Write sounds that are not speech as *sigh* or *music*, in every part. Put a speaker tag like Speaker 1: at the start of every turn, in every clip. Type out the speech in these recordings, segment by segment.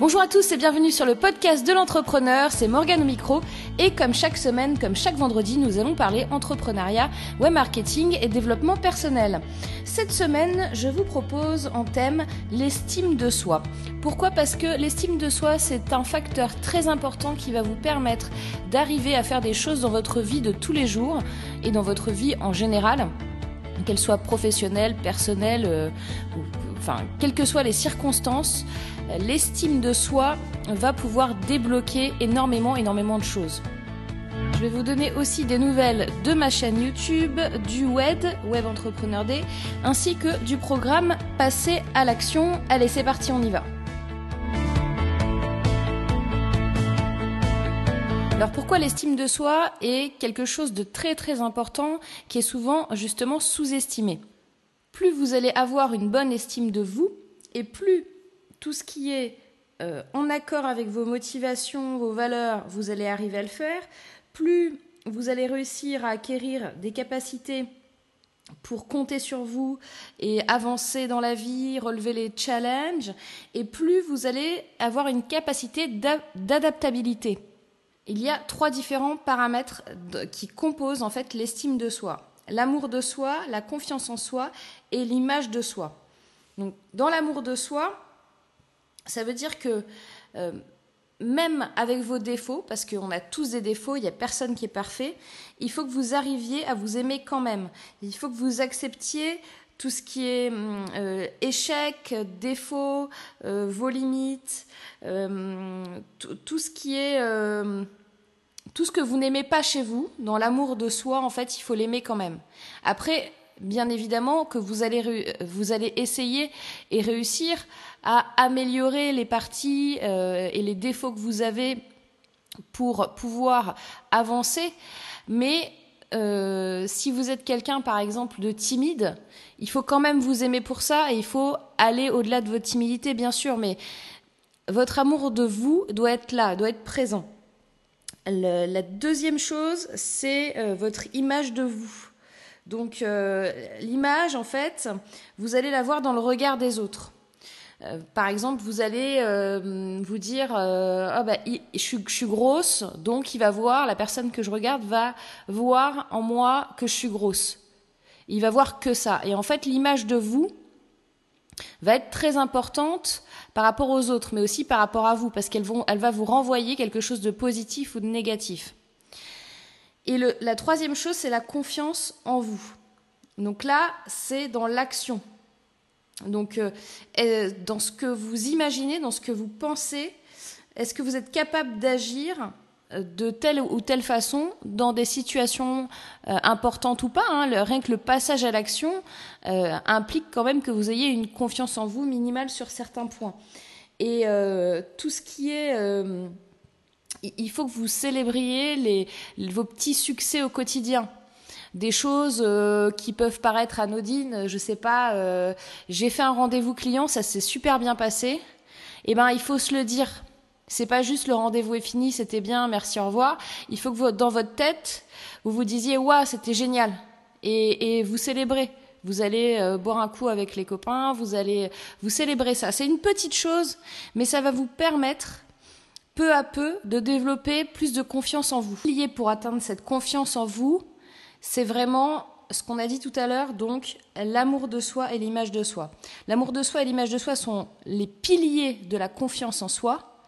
Speaker 1: Bonjour à tous et bienvenue sur le podcast de l'entrepreneur, c'est Morgane au micro et comme chaque semaine, comme chaque vendredi, nous allons parler entrepreneuriat, web marketing et développement personnel. Cette semaine, je vous propose en thème l'estime de soi. Pourquoi? Parce que l'estime de soi, c'est un facteur très important qui va vous permettre d'arriver à faire des choses dans votre vie de tous les jours et dans votre vie en général qu'elle soit professionnelle, personnelle, euh, enfin, quelles que soient les circonstances, l'estime de soi va pouvoir débloquer énormément, énormément de choses. Je vais vous donner aussi des nouvelles de ma chaîne YouTube, du web, Web Entrepreneur Day, ainsi que du programme Passer à l'action. Allez, c'est parti, on y va. Alors pourquoi l'estime de soi est quelque chose de très très important qui est souvent justement sous-estimé? Plus vous allez avoir une bonne estime de vous et plus tout ce qui est euh, en accord avec vos motivations, vos valeurs, vous allez arriver à le faire, plus vous allez réussir à acquérir des capacités pour compter sur vous et avancer dans la vie, relever les challenges, et plus vous allez avoir une capacité d'adaptabilité. Il y a trois différents paramètres qui composent en fait l'estime de soi. L'amour de soi, la confiance en soi et l'image de soi. Donc, dans l'amour de soi, ça veut dire que euh, même avec vos défauts, parce qu'on a tous des défauts, il n'y a personne qui est parfait, il faut que vous arriviez à vous aimer quand même. Il faut que vous acceptiez tout ce qui est hum, euh, échec, défaut, euh, vos limites, tout ce qui est tout ce que vous n'aimez pas chez vous, dans l'amour de soi, en fait, il faut l'aimer quand même. Après, bien évidemment que vous allez, vous allez essayer et réussir à améliorer les parties euh, et les défauts que vous avez pour pouvoir avancer. Mais euh, si vous êtes quelqu'un, par exemple, de timide, il faut quand même vous aimer pour ça et il faut aller au-delà de votre timidité, bien sûr, mais votre amour de vous doit être là, doit être présent. la deuxième chose, c'est euh, votre image de vous. Donc l'image, en fait, vous allez la voir dans le regard des autres. Euh, par exemple, vous allez euh, vous dire euh, ah bah, je, suis, grosse, donc il va voir, la personne que je regarde va voir en moi que je suis grosse. Il va voir que ça. Et en fait, l'image de vous va être très importante par rapport aux autres, mais aussi par rapport à vous, parce qu'elle elle va vous renvoyer quelque chose de positif ou de négatif. Et le, la troisième chose, c'est la confiance en vous. Donc là, c'est dans l'action. Donc, euh, dans ce que vous imaginez, dans ce que vous pensez, est-ce que vous êtes capable d'agir euh, de telle ou telle façon dans des situations euh, importantes ou pas hein, Rien que le passage à l'action implique quand même que vous ayez une confiance en vous minimale sur certains points. Et tout ce qui est il faut que vous célébriez les, vos petits succès au quotidien des choses euh, qui peuvent paraître anodines. Je sais pas, euh, j'ai fait un rendez-vous client, ça s'est super bien passé. Eh ben, il faut se le dire. C'est pas juste le rendez-vous est fini, c'était bien, merci, au revoir. Il faut que vous, dans votre tête, vous vous disiez, waouh, c'était génial. Et, et, vous célébrez. Vous allez euh, boire un coup avec les copains, vous allez vous célébrer ça. C'est une petite chose, mais ça va vous permettre peu à peu de développer plus de confiance en vous. Lié pour atteindre cette confiance en vous, c'est vraiment ce qu'on a dit tout à l'heure, donc l'amour de soi et l'image de soi. L'amour de soi et l'image de soi sont les piliers de la confiance en soi,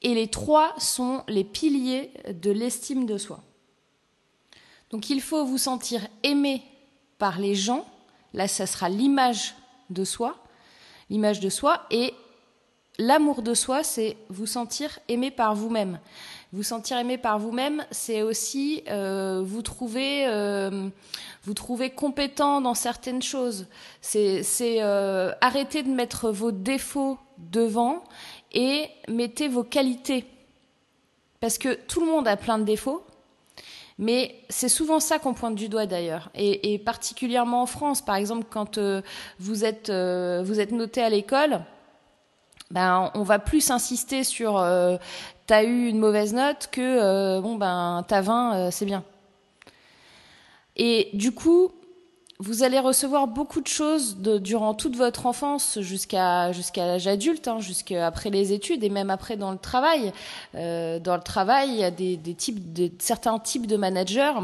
Speaker 1: et les trois sont les piliers de l'estime de soi. Donc il faut vous sentir aimé par les gens, là ça sera l'image de soi, l'image de soi, et l'amour de soi, c'est vous sentir aimé par vous-même. Vous sentir aimé par vous-même, c'est aussi euh, vous trouver euh, vous trouver compétent dans certaines choses. C'est euh, arrêter de mettre vos défauts devant et mettez vos qualités. Parce que tout le monde a plein de défauts, mais c'est souvent ça qu'on pointe du doigt d'ailleurs, et, et, particulièrement en France, par exemple, quand vous êtes vous êtes noté à l'école, ben on va plus insister sur euh, t'as eu une mauvaise note que euh, bon ben t'as 20 euh, c'est bien. Et du coup, vous allez recevoir beaucoup de choses durant toute votre enfance jusqu'à jusqu'à l'âge adulte, hein, jusqu'à après les études et même après dans le travail. Euh, dans le travail, il y a des, des types, de, certains types de managers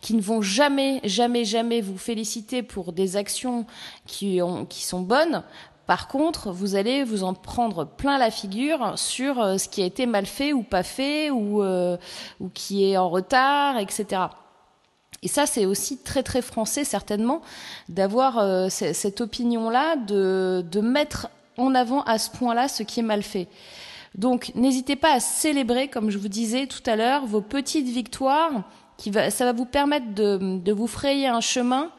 Speaker 1: qui ne vont jamais, jamais, jamais vous féliciter pour des actions qui, ont, qui sont bonnes. Par contre, vous allez vous en prendre plein la figure sur euh, ce qui a été mal fait ou pas fait ou, euh, qui est en retard, etc. Et ça, c'est aussi très très français certainement d'avoir euh, cette opinion-là, de, de mettre en avant à ce point-là ce qui est mal fait. Donc, n'hésitez pas à célébrer, comme je vous disais tout à l'heure, vos petites victoires. Qui va, ça va vous permettre de vous frayer un chemin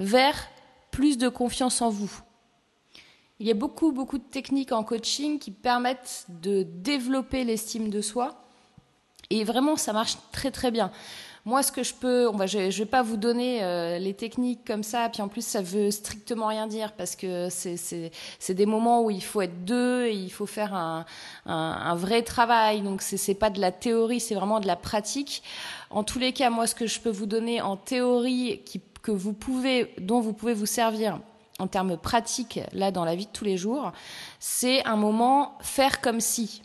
Speaker 1: vers plus de confiance en vous. Il y a beaucoup, beaucoup de techniques en coaching qui permettent de développer l'estime de soi. Et vraiment, ça marche très, très bien. Moi, ce que je peux, on va, je, ne vais pas vous donner euh, les techniques comme ça, puis en plus, ça veut strictement rien dire parce que c'est des moments où il faut être deux et il faut faire un, un, un vrai travail. Donc, c'est pas de la théorie, c'est vraiment de la pratique. En tous les cas, moi, ce que je peux vous donner en théorie, qui, que vous pouvez, dont vous pouvez vous servir en termes pratiques, là, dans la vie de tous les jours, c'est un moment faire comme si.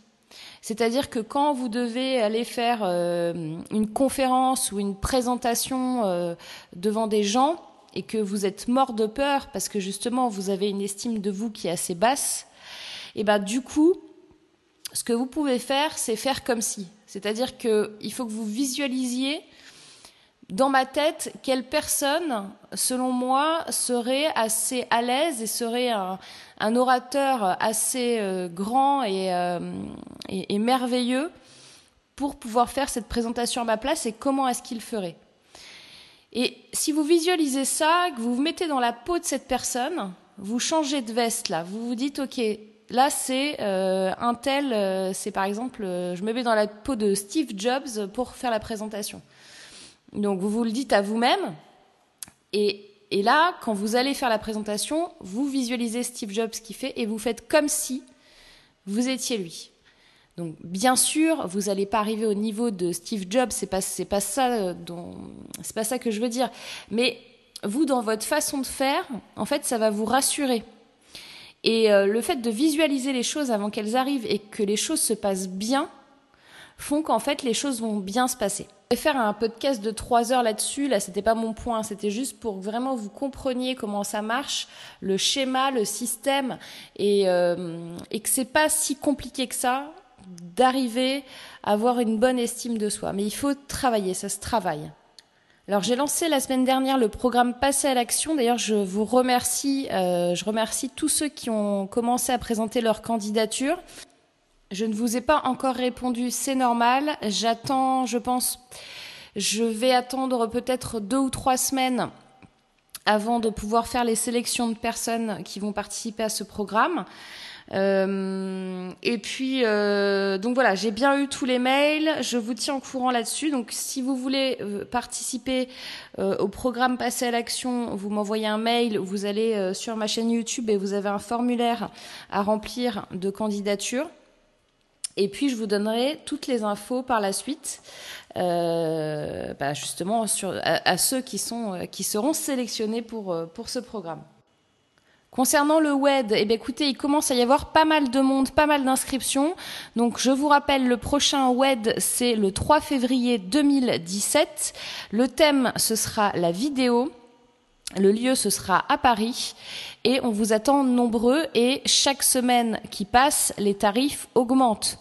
Speaker 1: C'est-à-dire que quand vous devez aller faire euh, une conférence ou une présentation euh, devant des gens et que vous êtes mort de peur parce que justement vous avez une estime de vous qui est assez basse, et ben du coup, ce que vous pouvez faire, c'est faire comme si. C'est-à-dire qu'il faut que vous visualisiez dans ma tête, quelle personne, selon moi, serait assez à l'aise et serait un, orateur assez euh, grand euh, et, merveilleux pour pouvoir faire cette présentation à ma place et comment est-ce qu'il ferait. Et si vous visualisez ça, que vous vous mettez dans la peau de cette personne, vous changez de veste là, vous vous dites ok, là c'est euh, un tel, c'est par exemple, je me mets dans la peau de Steve Jobs pour faire la présentation. Donc vous vous le dites à vous-même. Et, là, quand vous allez faire la présentation, vous visualisez Steve Jobs qui fait et vous faites comme si vous étiez lui. Donc bien sûr, vous n'allez pas arriver au niveau de Steve Jobs, c'est pas c'est pas ça euh, dont c'est pas ça que je veux dire. Mais vous dans votre façon de faire, en fait, ça va vous rassurer. Et euh, le fait de visualiser les choses avant qu'elles arrivent et que les choses se passent bien font qu'en fait les choses vont bien se passer. Je vais faire un podcast de trois heures là-dessus. Là, c'était pas mon point. C'était juste pour vraiment vous compreniez comment ça marche, le schéma, le système, et, euh, et que c'est pas si compliqué que ça d'arriver à avoir une bonne estime de soi. Mais il faut travailler, ça se travaille. Alors j'ai lancé la semaine dernière le programme Passer à l'action. D'ailleurs, je vous remercie, euh, je remercie tous ceux qui ont commencé à présenter leur candidature. Je ne vous ai pas encore répondu, c'est normal. J'attends, je pense, je vais attendre peut-être deux ou trois semaines avant de pouvoir faire les sélections de personnes qui vont participer à ce programme. Euh, et puis, euh, donc voilà, j'ai bien eu tous les mails, je vous tiens au courant là-dessus. Donc, si vous voulez euh, participer au programme Passer à l'action, vous m'envoyez un mail, vous allez sur ma chaîne YouTube et vous avez un formulaire à remplir de candidature. Et puis je vous donnerai toutes les infos par la suite, euh, bah justement sur, à, ceux qui, sont, euh, qui seront sélectionnés pour, euh, pour ce programme. Concernant le WED, eh bien, écoutez, il commence à y avoir pas mal de monde, pas mal d'inscriptions. Donc je vous rappelle, le prochain WED, c'est le 3 février 2017. Le thème, ce sera la vidéo. Le lieu, ce sera à Paris et on vous attend nombreux et chaque semaine qui passe, les tarifs augmentent.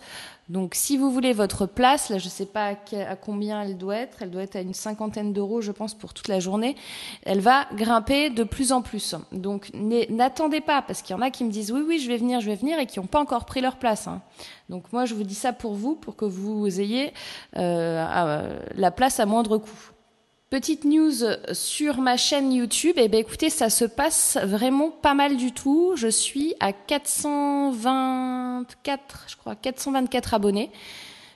Speaker 1: Donc si vous voulez votre place, là je ne sais pas à combien elle doit être, elle doit être à une cinquantaine d'euros je pense pour toute la journée, elle va grimper de plus en plus. Donc n'attendez pas parce qu'il y en a qui me disent oui oui je vais venir, je vais venir et qui n'ont pas encore pris leur place. Hein. Donc moi je vous dis ça pour vous, pour que vous ayez euh, la place à moindre coût. Petite news sur ma chaîne YouTube, eh ben écoutez, ça se passe vraiment pas mal du tout. Je suis à 424, je crois, 424 abonnés.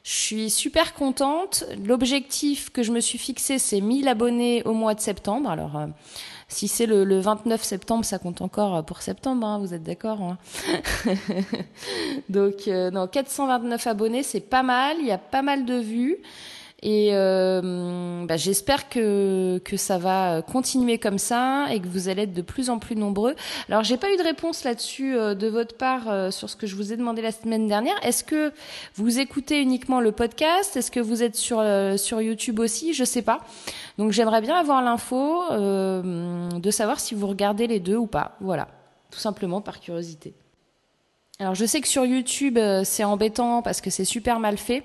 Speaker 1: Je suis super contente. L'objectif que je me suis fixé, c'est 1000 abonnés au mois de septembre. Alors, euh, si c'est le, le, 29 septembre, ça compte encore pour septembre, hein, vous êtes d'accord hein *laughs* Donc, euh, non, 429 abonnés, c'est pas mal. Il y a pas mal de vues. Et euh, bah, j'espère que, que ça va continuer comme ça et que vous allez être de plus en plus nombreux. Alors j'ai pas eu de réponse là-dessus euh, de votre part euh, sur ce que je vous ai demandé la semaine dernière. Est-ce que vous écoutez uniquement le podcast? Est-ce que vous êtes sur, sur YouTube aussi? Je sais pas. Donc j'aimerais bien avoir l'info de savoir si vous regardez les deux ou pas. Voilà, tout simplement par curiosité. Alors je sais que sur YouTube c'est embêtant parce que c'est super mal fait.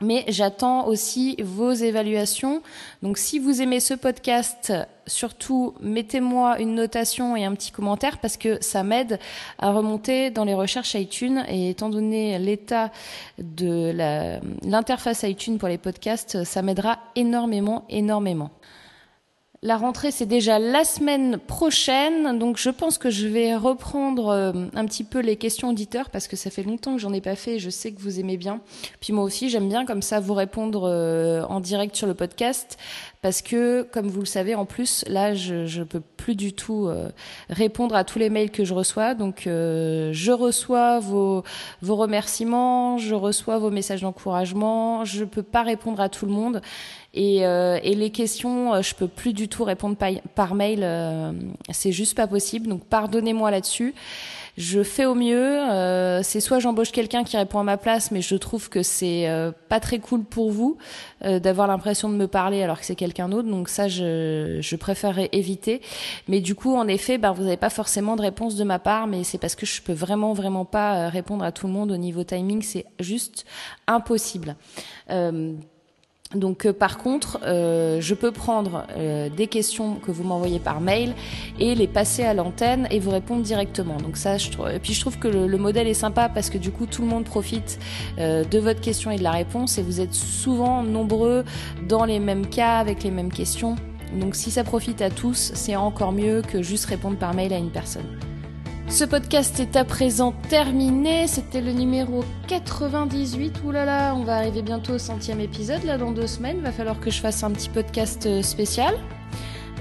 Speaker 1: Mais j'attends aussi vos évaluations. Donc si vous aimez ce podcast, surtout mettez-moi une notation et un petit commentaire parce que ça m'aide à remonter dans les recherches iTunes. Et étant donné l'état de l'interface iTunes pour les podcasts, ça m'aidera énormément, énormément. La rentrée, c'est déjà la semaine prochaine, donc je pense que je vais reprendre euh, un petit peu les questions auditeurs parce que ça fait longtemps que j'en ai pas fait et je sais que vous aimez bien. Puis moi aussi, j'aime bien comme ça vous répondre euh, en direct sur le podcast parce que, comme vous le savez, en plus, là, je ne peux plus du tout euh, répondre à tous les mails que je reçois. Donc, je reçois vos, vos remerciements, je reçois vos messages d'encouragement, je peux pas répondre à tout le monde. Et, euh, et, les questions, euh, je peux plus du tout répondre par, par mail. Euh, c'est juste pas possible. Donc pardonnez-moi là-dessus. Je fais au mieux. Euh, c'est soit j'embauche quelqu'un qui répond à ma place, mais je trouve que c'est euh, pas très cool pour vous d'avoir l'impression de me parler alors que c'est quelqu'un d'autre. Donc ça, je, je préférerais éviter. Mais du coup, en effet, ben, vous n'avez pas forcément de réponse de ma part, mais c'est parce que je peux vraiment, vraiment pas répondre à tout le monde au niveau timing. C'est juste impossible. Donc euh, par contre, euh, je peux prendre euh, des questions que vous m'envoyez par mail et les passer à l'antenne et vous répondre directement. Donc ça, je trouve. Et puis je trouve que le, modèle est sympa parce que du coup tout le monde profite de votre question et de la réponse et vous êtes souvent nombreux dans les mêmes cas avec les mêmes questions. Donc si ça profite à tous, c'est encore mieux que juste répondre par mail à une personne. Ce podcast est à présent terminé. C'était le numéro 98. Ouh là là, on va arriver bientôt au centième épisode, là, dans deux semaines. Va falloir que je fasse un petit podcast euh, spécial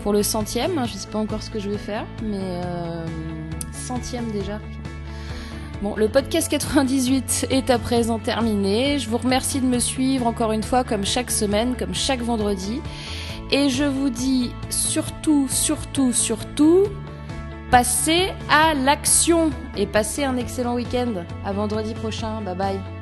Speaker 1: pour le centième. Je sais pas encore ce que je vais faire, mais euh, centième déjà. Bon, le podcast 98 est à présent terminé. Je vous remercie de me suivre encore une fois, comme chaque semaine, comme chaque vendredi. Et je vous dis surtout, surtout, surtout, passez à l'action et passez un excellent week-end. À vendredi prochain. Bye bye.